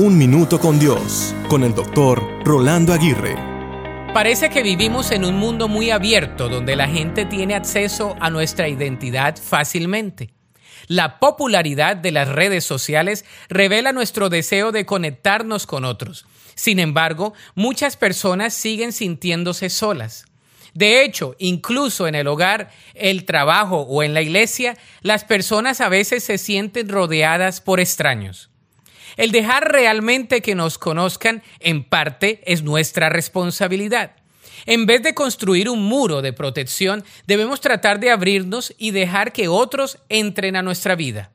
Un Minuto con Dios, con el doctor Rolando Aguirre. Parece que vivimos en un mundo muy abierto donde la gente tiene acceso a nuestra identidad fácilmente. La popularidad de las redes sociales revela nuestro deseo de conectarnos con otros. Sin embargo, muchas personas siguen sintiéndose solas. De hecho, incluso en el hogar, el trabajo o en la iglesia, las personas a veces se sienten rodeadas por extraños. El dejar realmente que nos conozcan, en parte, es nuestra responsabilidad. En vez de construir un muro de protección, debemos tratar de abrirnos y dejar que otros entren a nuestra vida.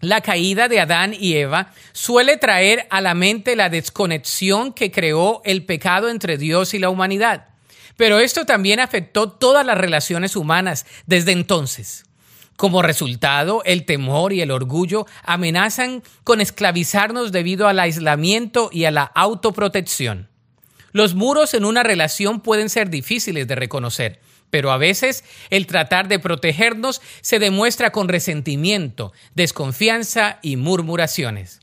La caída de Adán y Eva suele traer a la mente la desconexión que creó el pecado entre Dios y la humanidad. Pero esto también afectó todas las relaciones humanas desde entonces. Como resultado, el temor y el orgullo amenazan con esclavizarnos debido al aislamiento y a la autoprotección. Los muros en una relación pueden ser difíciles de reconocer, pero a veces el tratar de protegernos se demuestra con resentimiento, desconfianza y murmuraciones.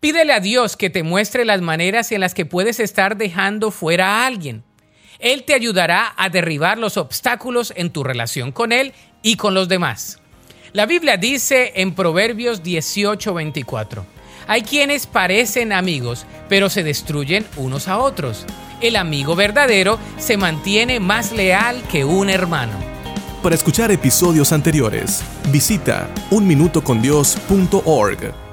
Pídele a Dios que te muestre las maneras en las que puedes estar dejando fuera a alguien. Él te ayudará a derribar los obstáculos en tu relación con Él y con los demás. La Biblia dice en Proverbios 18:24, hay quienes parecen amigos, pero se destruyen unos a otros. El amigo verdadero se mantiene más leal que un hermano. Para escuchar episodios anteriores, visita unminutocondios.org.